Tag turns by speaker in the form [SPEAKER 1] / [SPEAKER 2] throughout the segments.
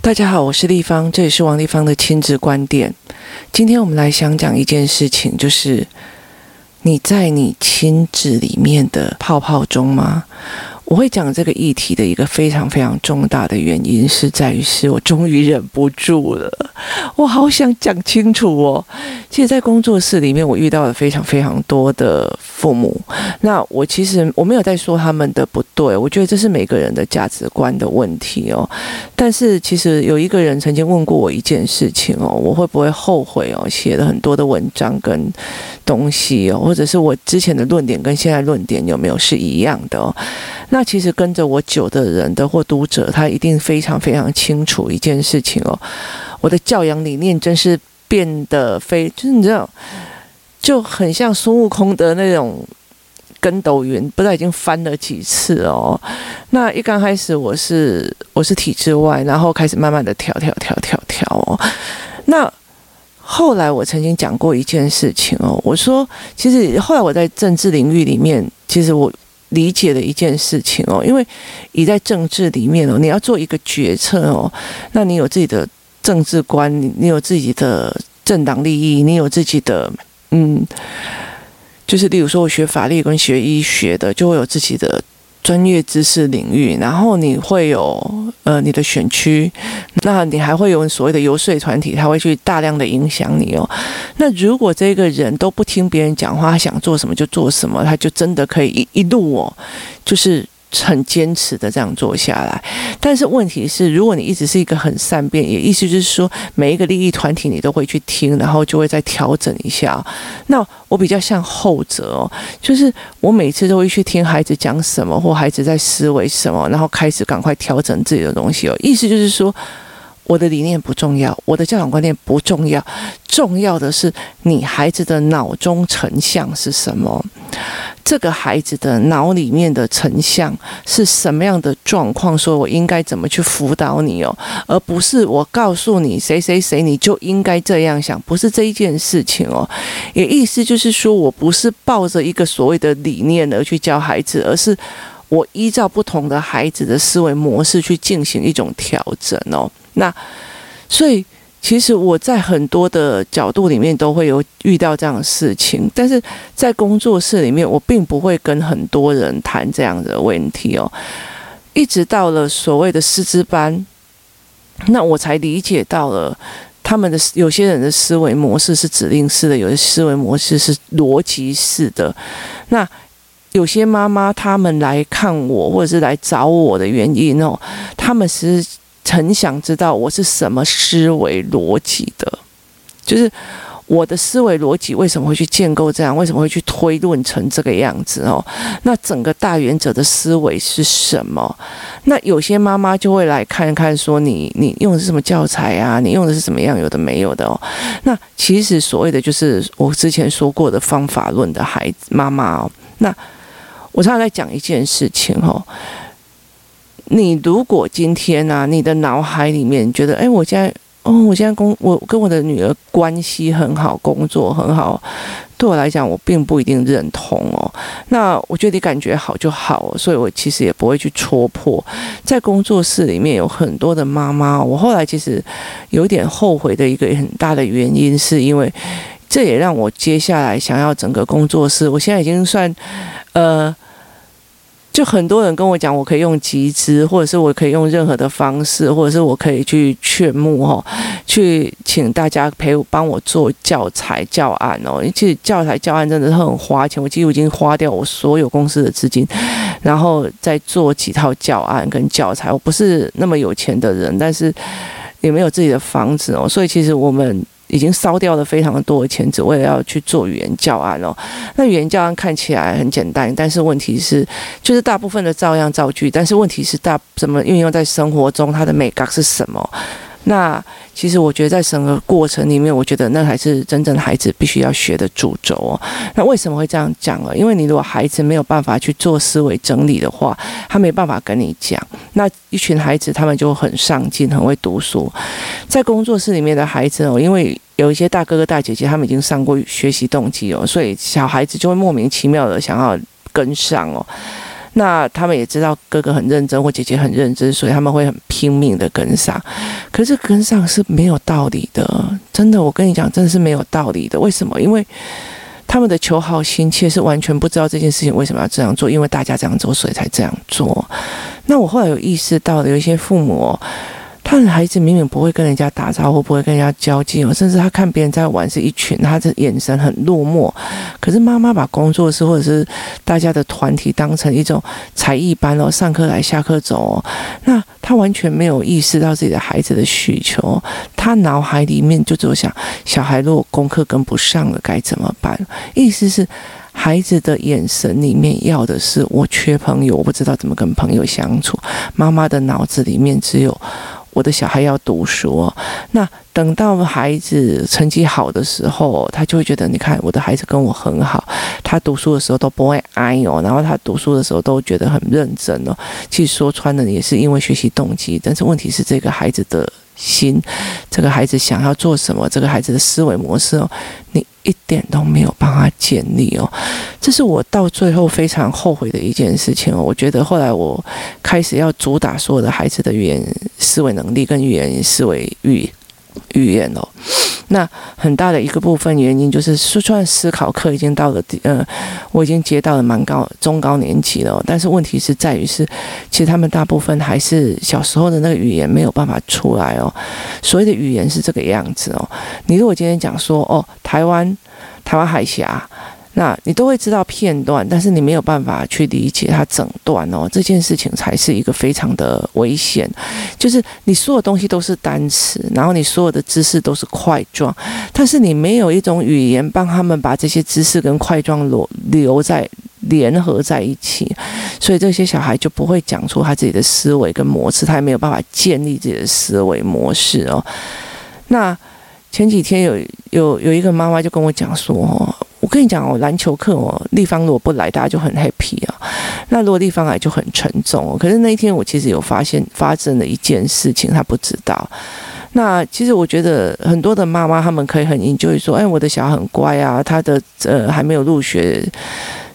[SPEAKER 1] 大家好，我是立方，这里是王立方的亲子观点。今天我们来想讲一件事情，就是你在你亲子里面的泡泡中吗？我会讲这个议题的一个非常非常重大的原因，是在于是我终于忍不住了，我好想讲清楚哦。其实，在工作室里面，我遇到了非常非常多的父母。那我其实我没有在说他们的不对，我觉得这是每个人的价值观的问题哦。但是，其实有一个人曾经问过我一件事情哦，我会不会后悔哦？写了很多的文章跟东西哦，或者是我之前的论点跟现在论点有没有是一样的哦？那其实跟着我久的人的或读者，他一定非常非常清楚一件事情哦。我的教养理念真是变得非，就是你知道，就很像孙悟空的那种跟斗云，不知道已经翻了几次哦。那一刚开始我是我是体制外，然后开始慢慢的跳跳跳跳跳哦。那后来我曾经讲过一件事情哦，我说其实后来我在政治领域里面，其实我。理解的一件事情哦，因为你在政治里面哦，你要做一个决策哦，那你有自己的政治观，你有自己的政党利益，你有自己的嗯，就是例如说，我学法律跟学医学的，就会有自己的。专业知识领域，然后你会有呃你的选区，那你还会有所谓的游说团体，他会去大量的影响你哦。那如果这个人都不听别人讲话，他想做什么就做什么，他就真的可以一一路哦，就是。很坚持的这样做下来，但是问题是，如果你一直是一个很善变，也意思就是说，每一个利益团体你都会去听，然后就会再调整一下。那我比较像后者哦，就是我每次都会去听孩子讲什么，或孩子在思维什么，然后开始赶快调整自己的东西哦。意思就是说。我的理念不重要，我的教养观念不重要，重要的是你孩子的脑中成像是什么？这个孩子的脑里面的成像是什么样的状况？说我应该怎么去辅导你哦，而不是我告诉你谁谁谁你就应该这样想，不是这一件事情哦。也意思就是说我不是抱着一个所谓的理念而去教孩子，而是我依照不同的孩子的思维模式去进行一种调整哦。那，所以其实我在很多的角度里面都会有遇到这样的事情，但是在工作室里面，我并不会跟很多人谈这样的问题哦。一直到了所谓的师资班，那我才理解到了他们的有些人的思维模式是指令式的，有些思维模式是逻辑式的。那有些妈妈他们来看我或者是来找我的原因哦，他们是。很想知道我是什么思维逻辑的，就是我的思维逻辑为什么会去建构这样，为什么会去推论成这个样子哦？那整个大原则的思维是什么？那有些妈妈就会来看看，说你你用的是什么教材啊？你用的是怎么样？有的没有的哦？那其实所谓的就是我之前说过的方法论的孩子妈妈哦。那我常常在讲一件事情哦。你如果今天啊，你的脑海里面觉得，哎，我现在，哦，我现在工，我跟我的女儿关系很好，工作很好，对我来讲，我并不一定认同哦。那我觉得你感觉好就好，所以我其实也不会去戳破。在工作室里面有很多的妈妈，我后来其实有点后悔的一个很大的原因，是因为这也让我接下来想要整个工作室，我现在已经算，呃。就很多人跟我讲，我可以用集资，或者是我可以用任何的方式，或者是我可以去劝募哦，去请大家陪我帮我做教材教案哦。因为其实教材教案真的是很花钱，我几乎已经花掉我所有公司的资金，然后再做几套教案跟教材。我不是那么有钱的人，但是也没有自己的房子哦，所以其实我们。已经烧掉了非常多的钱，只为了要去做语言教案哦。那语言教案看起来很简单，但是问题是，就是大部分的照样造句，但是问题是大怎么运用在生活中，它的美感是什么？那其实我觉得在整个过程里面，我觉得那还是真正孩子必须要学的主轴哦。那为什么会这样讲呢？因为你如果孩子没有办法去做思维整理的话，他没办法跟你讲。那一群孩子他们就很上进，很会读书。在工作室里面的孩子哦，因为有一些大哥哥大姐姐他们已经上过学习动机哦，所以小孩子就会莫名其妙的想要跟上哦。那他们也知道哥哥很认真或姐姐很认真，所以他们会很拼命的跟上。可是跟上是没有道理的，真的，我跟你讲，真的是没有道理的。为什么？因为他们的求好心切是完全不知道这件事情为什么要这样做，因为大家这样做，所以才这样做。那我后来有意识到的，有一些父母。看孩子明明不会跟人家打招呼，不会跟人家交际哦，甚至他看别人在玩是一群，他的眼神很落寞。可是妈妈把工作室或者是大家的团体当成一种才艺班哦，上课来下课走哦，那他完全没有意识到自己的孩子的需求，他脑海里面就只有想小孩如果功课跟不上了该怎么办？意思是孩子的眼神里面要的是我缺朋友，我不知道怎么跟朋友相处。妈妈的脑子里面只有。我的小孩要读书，那等到孩子成绩好的时候，他就会觉得，你看我的孩子跟我很好，他读书的时候都不会挨哦，然后他读书的时候都觉得很认真哦。其实说穿了也是因为学习动机，但是问题是这个孩子的心，这个孩子想要做什么，这个孩子的思维模式哦，你。一点都没有帮他建立哦，这是我到最后非常后悔的一件事情哦。我觉得后来我开始要主打所有的孩子的语言思维能力跟语言思维语语言哦。那很大的一个部分原因就是，说算思考课已经到了，呃，我已经接到了蛮高中高年级了，但是问题是在于是，其实他们大部分还是小时候的那个语言没有办法出来哦。所谓的语言是这个样子哦。你如果今天讲说哦，台湾，台湾海峡。那你都会知道片段，但是你没有办法去理解它整段哦。这件事情才是一个非常的危险，就是你所有东西都是单词，然后你所有的知识都是块状，但是你没有一种语言帮他们把这些知识跟块状留留在联合在一起，所以这些小孩就不会讲出他自己的思维跟模式，他也没有办法建立自己的思维模式哦。那前几天有有有一个妈妈就跟我讲说。我跟你讲哦，篮球课哦，立方如果不来，大家就很 happy 啊。那如果立方来就很沉重哦。可是那一天我其实有发现发生了一件事情，他不知道。那其实我觉得很多的妈妈他们可以很研究说，哎，我的小孩很乖啊，他的呃还没有入学。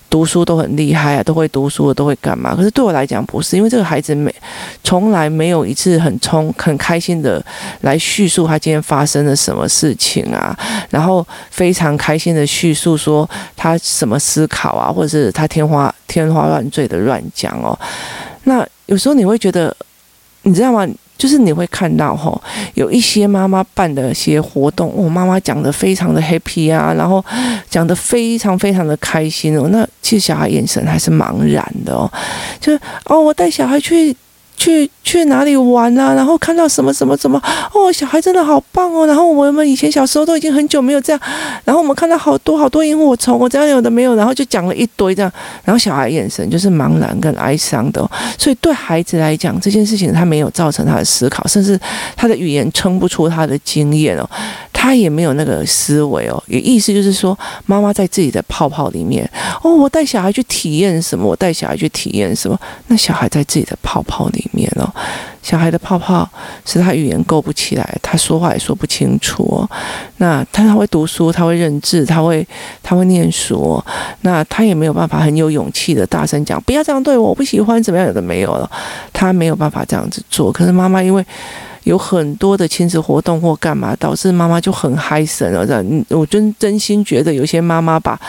[SPEAKER 1] 读书都很厉害啊，都会读书，都会干嘛？可是对我来讲不是，因为这个孩子没从来没有一次很充很开心的来叙述他今天发生了什么事情啊，然后非常开心的叙述说他什么思考啊，或者是他天花天花乱坠的乱讲哦。那有时候你会觉得，你知道吗？就是你会看到吼，有一些妈妈办的一些活动，哦，妈妈讲的非常的 happy 啊，然后讲的非常非常的开心哦。那其实小孩眼神还是茫然的哦，就哦，我带小孩去。去去哪里玩啊？然后看到什么什么什么哦，小孩真的好棒哦！然后我们以前小时候都已经很久没有这样，然后我们看到好多好多萤火虫，我这样有的没有，然后就讲了一堆这样，然后小孩眼神就是茫然跟哀伤的，所以对孩子来讲，这件事情他没有造成他的思考，甚至他的语言撑不出他的经验哦。他也没有那个思维哦，也意思就是说，妈妈在自己的泡泡里面哦，我带小孩去体验什么，我带小孩去体验什么，那小孩在自己的泡泡里面哦，小孩的泡泡是他语言够不起来，他说话也说不清楚哦。那他他会读书，他会认字，他会他会念书，那他也没有办法很有勇气的大声讲，不要这样对我，我不喜欢怎么样，有的没有了，他没有办法这样子做。可是妈妈因为。有很多的亲子活动或干嘛，导致妈妈就很嗨神了。这样，我真真心觉得有些妈妈把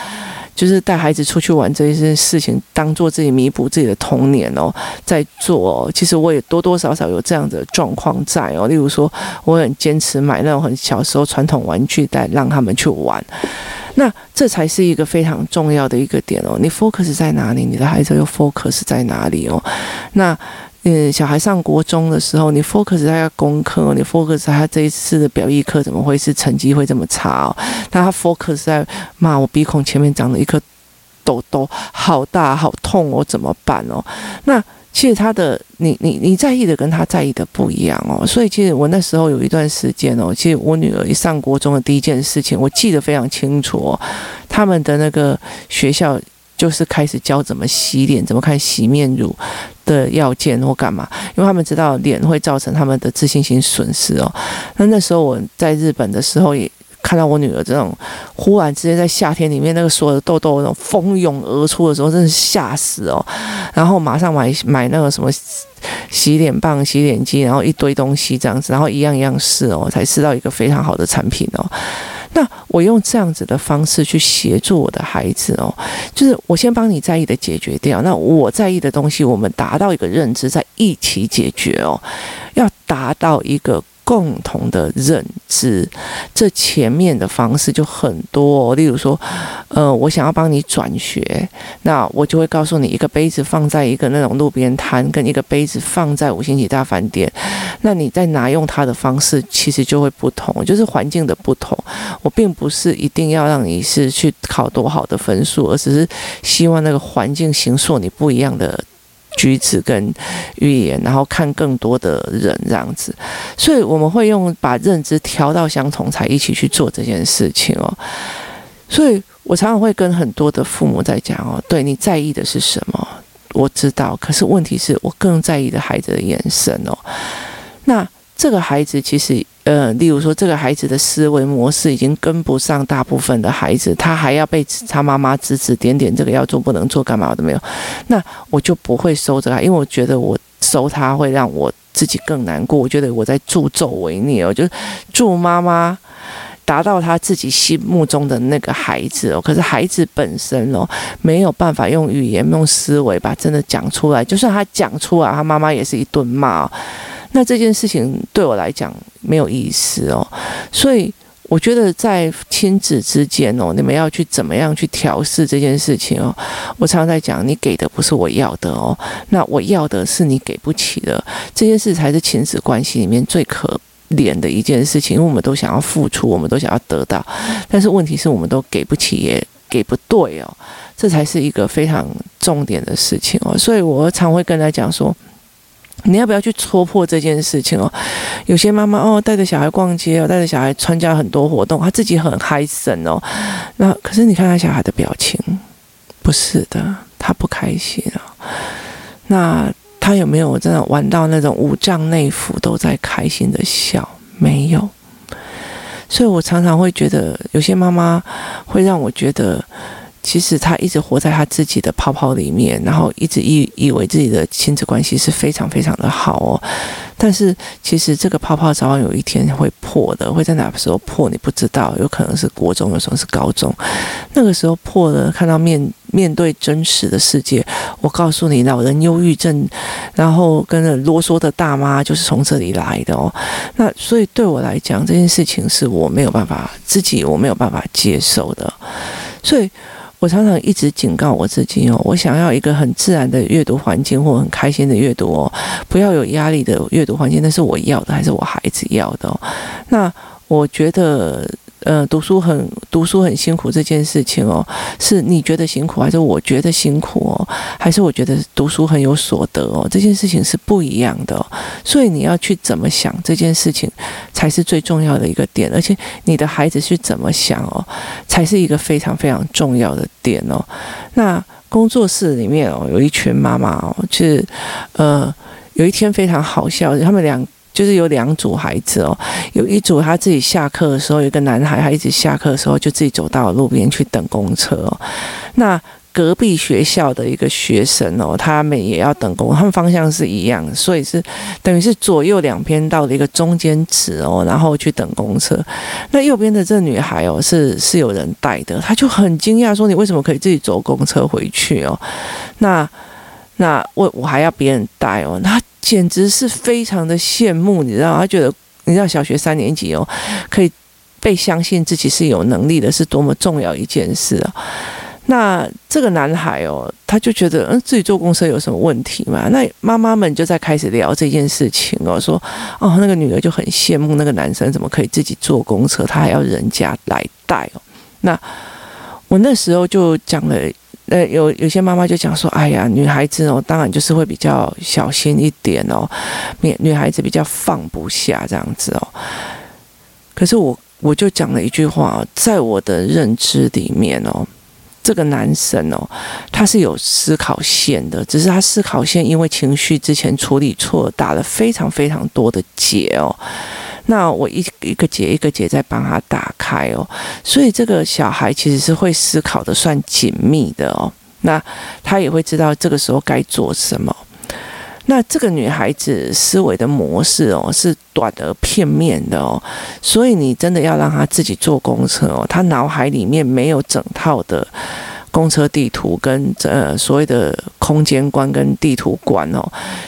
[SPEAKER 1] 就是带孩子出去玩这一件事情当做自己弥补自己的童年哦，在做。其实我也多多少少有这样的状况在哦。例如说，我很坚持买那种很小时候传统玩具带让他们去玩，那这才是一个非常重要的一个点哦。你 focus 在哪里，你的孩子又 focus 在哪里哦？那。嗯，小孩上国中的时候，你 focus 在他功课，你 focus 在他这一次的表艺课怎么会是成绩会这么差哦？但他 focus 在妈，我鼻孔前面长了一颗痘痘，好大好痛哦，怎么办哦？那其实他的你你你在意的跟他在意的不一样哦，所以其实我那时候有一段时间哦，其实我女儿一上国中的第一件事情，我记得非常清楚哦，他们的那个学校。就是开始教怎么洗脸，怎么看洗面乳的要件或干嘛，因为他们知道脸会造成他们的自信心损失哦。那那时候我在日本的时候也看到我女儿这种忽然之间在夏天里面那个所有的痘痘那种蜂拥而出的时候，真是吓死哦。然后马上买买那个什么洗脸棒、洗脸机，然后一堆东西这样子，然后一样一样试哦，才试到一个非常好的产品哦。那我用这样子的方式去协助我的孩子哦，就是我先帮你在意的解决掉，那我在意的东西，我们达到一个认知，在一起解决哦，要达到一个。共同的认知，这前面的方式就很多。例如说，呃，我想要帮你转学，那我就会告诉你，一个杯子放在一个那种路边摊，跟一个杯子放在五星级大饭店，那你在拿用它的方式，其实就会不同，就是环境的不同。我并不是一定要让你是去考多好的分数，而只是希望那个环境形塑你不一样的。举止跟语言，然后看更多的人这样子，所以我们会用把认知调到相同，才一起去做这件事情哦。所以我常常会跟很多的父母在讲哦，对，你在意的是什么？我知道，可是问题是我更在意的孩子的眼神哦。那这个孩子其实。呃，例如说，这个孩子的思维模式已经跟不上大部分的孩子，他还要被他妈妈指指点点，这个要做不能做，干嘛都没有。那我就不会收着他，因为我觉得我收他会让我自己更难过。我觉得我在助纣为虐哦，就是助妈妈达到他自己心目中的那个孩子哦。可是孩子本身哦，没有办法用语言、用思维把真的讲出来。就算他讲出来，他妈妈也是一顿骂。那这件事情对我来讲没有意思哦，所以我觉得在亲子之间哦，你们要去怎么样去调试这件事情哦。我常常在讲，你给的不是我要的哦，那我要的是你给不起的，这件事才是亲子关系里面最可怜的一件事情，因为我们都想要付出，我们都想要得到，但是问题是我们都给不起，也给不对哦，这才是一个非常重点的事情哦。所以我常会跟他讲说。你要不要去戳破这件事情哦？有些妈妈哦，带着小孩逛街哦，带着小孩参加很多活动，她自己很嗨森哦。那可是你看他小孩的表情，不是的，他不开心哦。那他有没有真的玩到那种五脏内腑都在开心的笑？没有。所以我常常会觉得，有些妈妈会让我觉得。其实他一直活在他自己的泡泡里面，然后一直以以为自己的亲子关系是非常非常的好哦。但是其实这个泡泡早晚有一天会破的，会在哪个时候破你不知道，有可能是国中，有时候是高中。那个时候破了，看到面面对真实的世界，我告诉你，老人忧郁症，然后跟着啰嗦的大妈就是从这里来的哦。那所以对我来讲，这件事情是我没有办法自己我没有办法接受的，所以。我常常一直警告我自己哦，我想要一个很自然的阅读环境或很开心的阅读哦，不要有压力的阅读环境，那是我要的还是我孩子要的哦？那我觉得。呃，读书很读书很辛苦这件事情哦，是你觉得辛苦，还是我觉得辛苦哦？还是我觉得读书很有所得哦？这件事情是不一样的哦，所以你要去怎么想这件事情，才是最重要的一个点。而且你的孩子去怎么想哦，才是一个非常非常重要的点哦。那工作室里面哦，有一群妈妈哦，就是呃，有一天非常好笑，他们俩。就是有两组孩子哦，有一组他自己下课的时候，有一个男孩，他一直下课的时候就自己走到路边去等公车哦。那隔壁学校的一个学生哦，他们也要等公，他们方向是一样，所以是等于是左右两边到了一个中间值哦，然后去等公车。那右边的这女孩哦，是是有人带的，他就很惊讶说：“你为什么可以自己坐公车回去哦？”那那我我还要别人带哦，那。简直是非常的羡慕，你知道？他觉得，你知道，小学三年级哦，可以被相信自己是有能力的，是多么重要一件事啊！那这个男孩哦，他就觉得，嗯，自己坐公车有什么问题嘛？那妈妈们就在开始聊这件事情哦，说，哦，那个女儿就很羡慕那个男生怎么可以自己坐公车，他还要人家来带哦。那我那时候就讲了。呃，有有些妈妈就讲说，哎呀，女孩子哦，当然就是会比较小心一点哦，女女孩子比较放不下这样子哦。可是我我就讲了一句话，在我的认知里面哦，这个男生哦，他是有思考线的，只是他思考线因为情绪之前处理错，打了非常非常多的结哦。那我一一个节一个节在帮他打开哦，所以这个小孩其实是会思考的，算紧密的哦。那他也会知道这个时候该做什么。那这个女孩子思维的模式哦，是短而片面的哦，所以你真的要让她自己坐公车哦，她脑海里面没有整套的公车地图跟呃所谓的空间观跟地图观哦。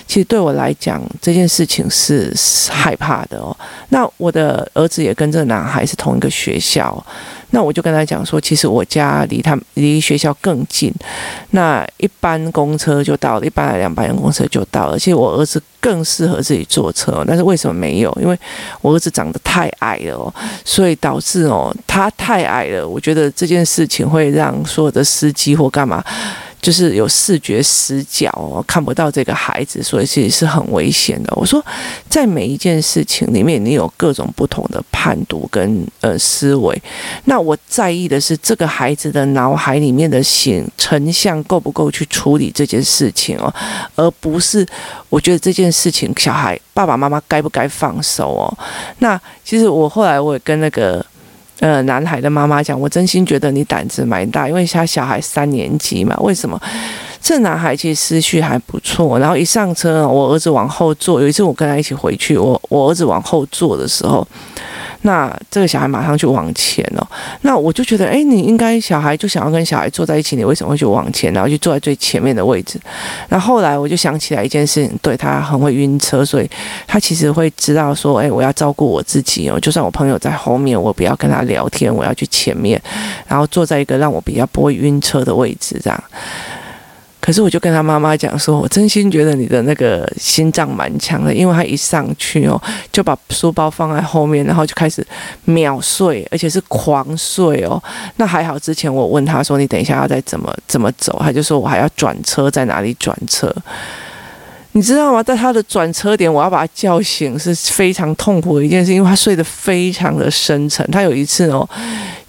[SPEAKER 1] 其实对我来讲，这件事情是害怕的哦。那我的儿子也跟这个男孩是同一个学校。那我就跟他讲说，其实我家离他离学校更近，那一般公车就到了，一般两班公车就到了。而且我儿子更适合自己坐车，但是为什么没有？因为我儿子长得太矮了哦，所以导致哦，他太矮了。我觉得这件事情会让所有的司机或干嘛。就是有视觉死角哦，看不到这个孩子，所以其实是很危险的。我说，在每一件事情里面，你有各种不同的判读跟呃思维。那我在意的是这个孩子的脑海里面的形成像够不够去处理这件事情哦，而不是我觉得这件事情小孩爸爸妈妈该不该放手哦。那其实我后来我也跟那个。呃，男孩的妈妈讲，我真心觉得你胆子蛮大，因为他小孩三年级嘛。为什么？这男孩其实思绪还不错，然后一上车，我儿子往后坐。有一次我跟他一起回去，我我儿子往后坐的时候。那这个小孩马上就往前了，那我就觉得，哎，你应该小孩就想要跟小孩坐在一起，你为什么会去往前，然后就坐在最前面的位置？那后来我就想起来一件事情，对，他很会晕车，所以他其实会知道说，哎，我要照顾我自己哦，就算我朋友在后面，我不要跟他聊天，我要去前面，然后坐在一个让我比较不会晕车的位置，这样。可是我就跟他妈妈讲说，我真心觉得你的那个心脏蛮强的，因为他一上去哦，就把书包放在后面，然后就开始秒睡，而且是狂睡哦。那还好，之前我问他说，你等一下要再怎么怎么走，他就说我还要转车，在哪里转车？你知道吗？在他的转车点，我要把他叫醒是非常痛苦的一件事，因为他睡得非常的深沉。他有一次哦，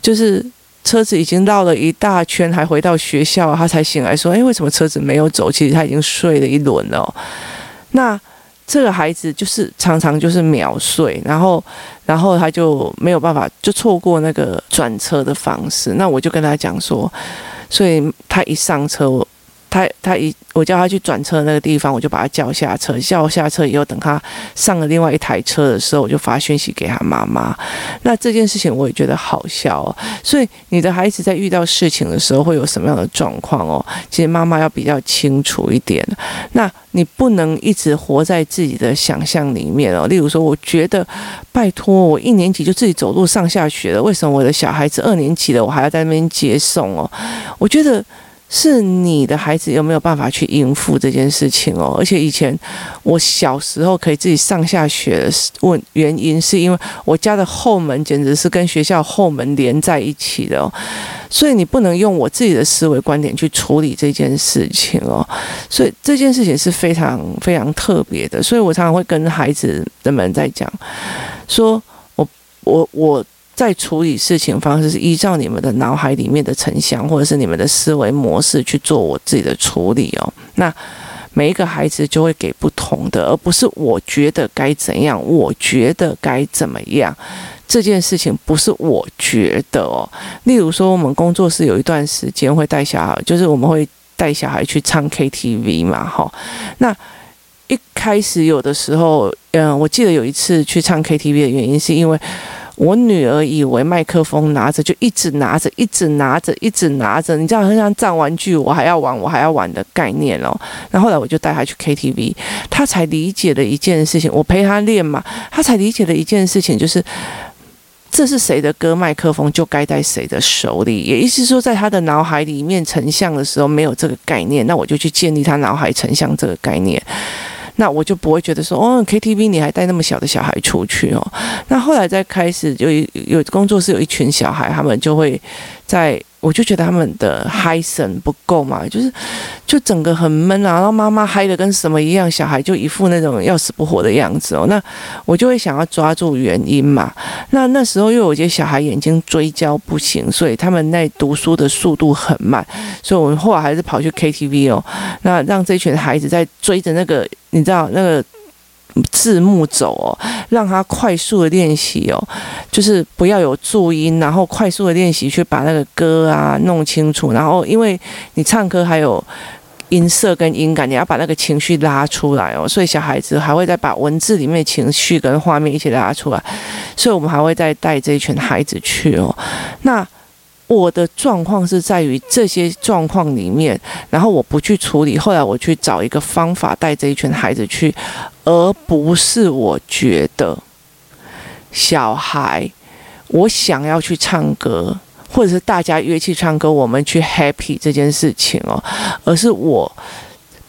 [SPEAKER 1] 就是。车子已经绕了一大圈，还回到学校，他才醒来说：“哎，为什么车子没有走？其实他已经睡了一轮了。”那这个孩子就是常常就是秒睡，然后，然后他就没有办法，就错过那个转车的方式。那我就跟他讲说，所以他一上车。他他一我叫他去转车那个地方，我就把他叫下车。叫下车以后，等他上了另外一台车的时候，我就发讯息给他妈妈。那这件事情我也觉得好笑哦。所以你的孩子在遇到事情的时候会有什么样的状况哦？其实妈妈要比较清楚一点。那你不能一直活在自己的想象里面哦。例如说，我觉得拜托，我一年级就自己走路上下学了，为什么我的小孩子二年级了，我还要在那边接送哦？我觉得。是你的孩子有没有办法去应付这件事情哦？而且以前我小时候可以自己上下学，问原因是因为我家的后门简直是跟学校后门连在一起的哦，所以你不能用我自己的思维观点去处理这件事情哦。所以这件事情是非常非常特别的，所以我常常会跟孩子的们在讲，说我我我。在处理事情方式是依照你们的脑海里面的成像，或者是你们的思维模式去做我自己的处理哦。那每一个孩子就会给不同的，而不是我觉得该怎样，我觉得该怎么样。这件事情不是我觉得哦。例如说，我们工作室有一段时间会带小孩，就是我们会带小孩去唱 KTV 嘛，哈。那一开始有的时候，嗯，我记得有一次去唱 KTV 的原因是因为。我女儿以为麦克风拿着就一直拿着，一直拿着，一直拿着，你知道很像藏玩具，我还要玩，我还要玩的概念哦。然后后来我就带她去 KTV，她才理解了一件事情。我陪她练嘛，她才理解了一件事情，就是这是谁的歌，麦克风就该在谁的手里。也意思说，在她的脑海里面成像的时候没有这个概念，那我就去建立她脑海成像这个概念。那我就不会觉得说，哦，KTV 你还带那么小的小孩出去哦。那后来再开始就有有工作室有一群小孩，他们就会在，我就觉得他们的嗨声不够嘛，就是就整个很闷啊，然后妈妈嗨的跟什么一样，小孩就一副那种要死不活的样子哦。那我就会想要抓住原因嘛。那那时候又有些小孩眼睛追焦不行，所以他们那读书的速度很慢，所以我们后来还是跑去 KTV 哦，那让这群孩子在追着那个。你知道那个字幕走哦，让他快速的练习哦，就是不要有注音，然后快速的练习去把那个歌啊弄清楚，然后因为你唱歌还有音色跟音感，你要把那个情绪拉出来哦，所以小孩子还会再把文字里面的情绪跟画面一起拉出来，所以我们还会再带这一群孩子去哦，那。我的状况是在于这些状况里面，然后我不去处理，后来我去找一个方法带这一群孩子去，而不是我觉得小孩我想要去唱歌，或者是大家约去唱歌，我们去 happy 这件事情哦，而是我。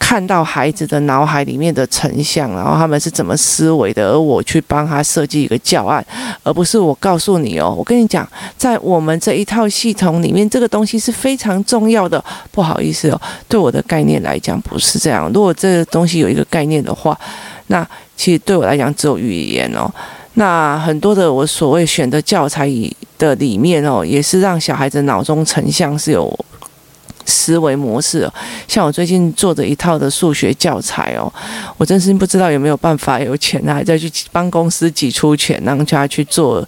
[SPEAKER 1] 看到孩子的脑海里面的成像，然后他们是怎么思维的，而我去帮他设计一个教案，而不是我告诉你哦，我跟你讲，在我们这一套系统里面，这个东西是非常重要的。不好意思哦，对我的概念来讲不是这样。如果这个东西有一个概念的话，那其实对我来讲只有语言哦。那很多的我所谓选的教材里的里面哦，也是让小孩子脑中成像是有。思维模式，像我最近做的一套的数学教材哦，我真是不知道有没有办法有钱啊，再去帮公司挤出钱，让他去做。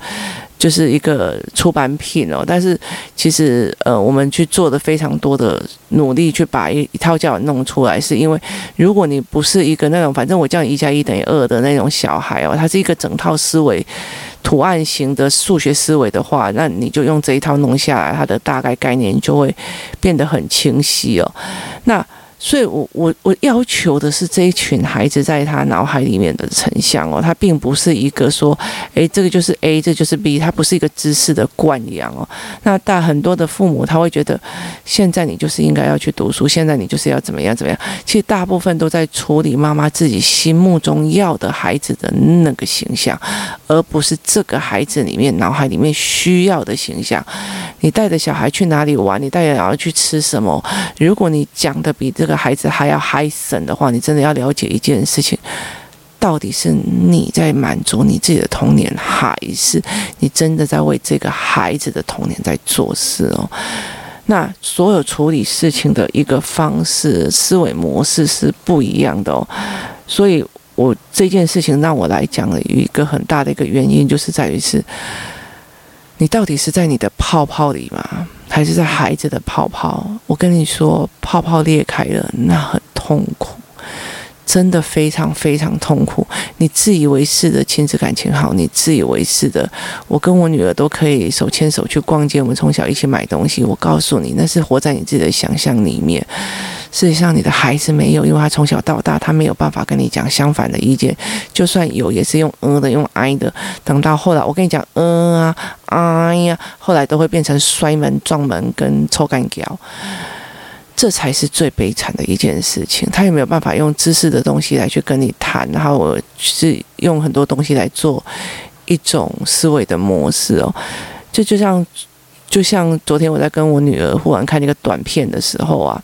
[SPEAKER 1] 就是一个出版品哦，但是其实呃，我们去做的非常多的努力，去把一一套教弄出来，是因为如果你不是一个那种反正我叫你一加一等于二的那种小孩哦，他是一个整套思维图案型的数学思维的话，那你就用这一套弄下来，它的大概概念就会变得很清晰哦。那所以我，我我要求的是这一群孩子在他脑海里面的成像哦，他并不是一个说，诶，这个就是 A，这就是 B，他不是一个知识的灌养哦。那大很多的父母他会觉得，现在你就是应该要去读书，现在你就是要怎么样怎么样。其实大部分都在处理妈妈自己心目中要的孩子的那个形象，而不是这个孩子里面脑海里面需要的形象。你带着小孩去哪里玩？你带着小孩去吃什么？如果你讲的比这个孩子还要嗨森的话，你真的要了解一件事情：到底是你在满足你自己的童年，还是你真的在为这个孩子的童年在做事哦？那所有处理事情的一个方式、思维模式是不一样的哦。所以我这件事情让我来讲了一个很大的一个原因，就是在于是。你到底是在你的泡泡里吗？还是在孩子的泡泡？我跟你说，泡泡裂开了，那很痛苦。真的非常非常痛苦。你自以为是的亲子感情好，你自以为是的，我跟我女儿都可以手牵手去逛街，我们从小一起买东西。我告诉你，那是活在你自己的想象里面。事实上，你的孩子没有，因为他从小到大，他没有办法跟你讲相反的意见。就算有，也是用嗯的，用哀的。等到后来，我跟你讲，嗯啊，哎呀，后来都会变成摔门、撞门跟抽干脚。这才是最悲惨的一件事情。他也没有办法用知识的东西来去跟你谈？然后我是用很多东西来做一种思维的模式哦。就就像就像昨天我在跟我女儿忽然看那个短片的时候啊，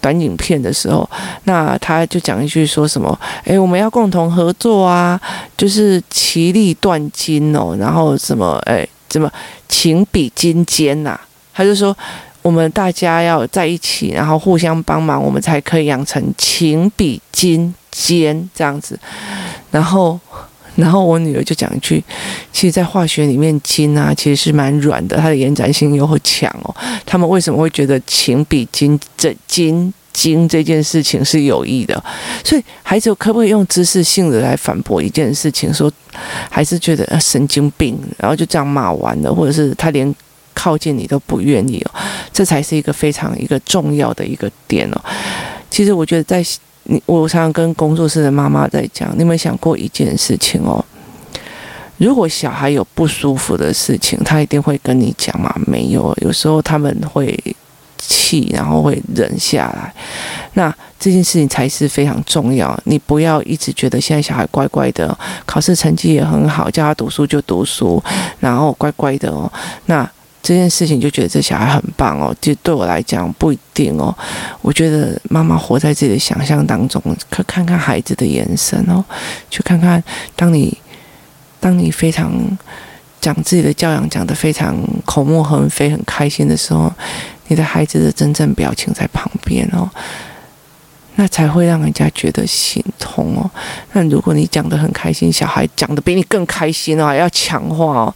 [SPEAKER 1] 短影片的时候，那他就讲一句说什么？哎，我们要共同合作啊，就是其利断金哦。然后什么？哎，怎么情比金坚呐？他就说。我们大家要在一起，然后互相帮忙，我们才可以养成情比金坚这样子。然后，然后我女儿就讲一句：“其实，在化学里面，金啊其实是蛮软的，它的延展性又很强哦。他们为什么会觉得情比金这金金这件事情是有益的？所以，孩子可不可以用知识性的来反驳一件事情？说还是觉得神经病，然后就这样骂完了，或者是他连。”靠近你都不愿意哦，这才是一个非常一个重要的一个点哦。其实我觉得在你，我常常跟工作室的妈妈在讲，你有没有想过一件事情哦？如果小孩有不舒服的事情，他一定会跟你讲吗？没有，有时候他们会气，然后会忍下来。那这件事情才是非常重要。你不要一直觉得现在小孩乖乖的，考试成绩也很好，叫他读书就读书，然后乖乖的哦。那这件事情就觉得这小孩很棒哦，就对我来讲不一定哦。我觉得妈妈活在自己的想象当中，可看看孩子的眼神哦，去看看当你当你非常讲自己的教养讲得非常口沫横飞、很开心的时候，你的孩子的真正表情在旁边哦。那才会让人家觉得心痛哦。那如果你讲得很开心，小孩讲得比你更开心哦，还要强化哦，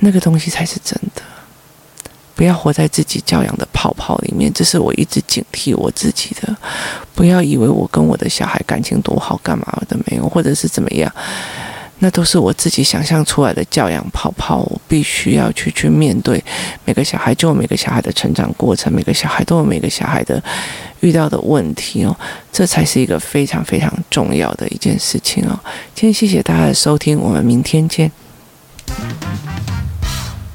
[SPEAKER 1] 那个东西才是真的。不要活在自己教养的泡泡里面，这是我一直警惕我自己的。不要以为我跟我的小孩感情多好，干嘛的没有，或者是怎么样，那都是我自己想象出来的教养泡泡。我必须要去去面对每个小孩，就有每个小孩的成长过程，每个小孩都有每个小孩的遇到的问题哦，这才是一个非常非常重要的一件事情哦。今天谢谢大家的收听，我们明天见。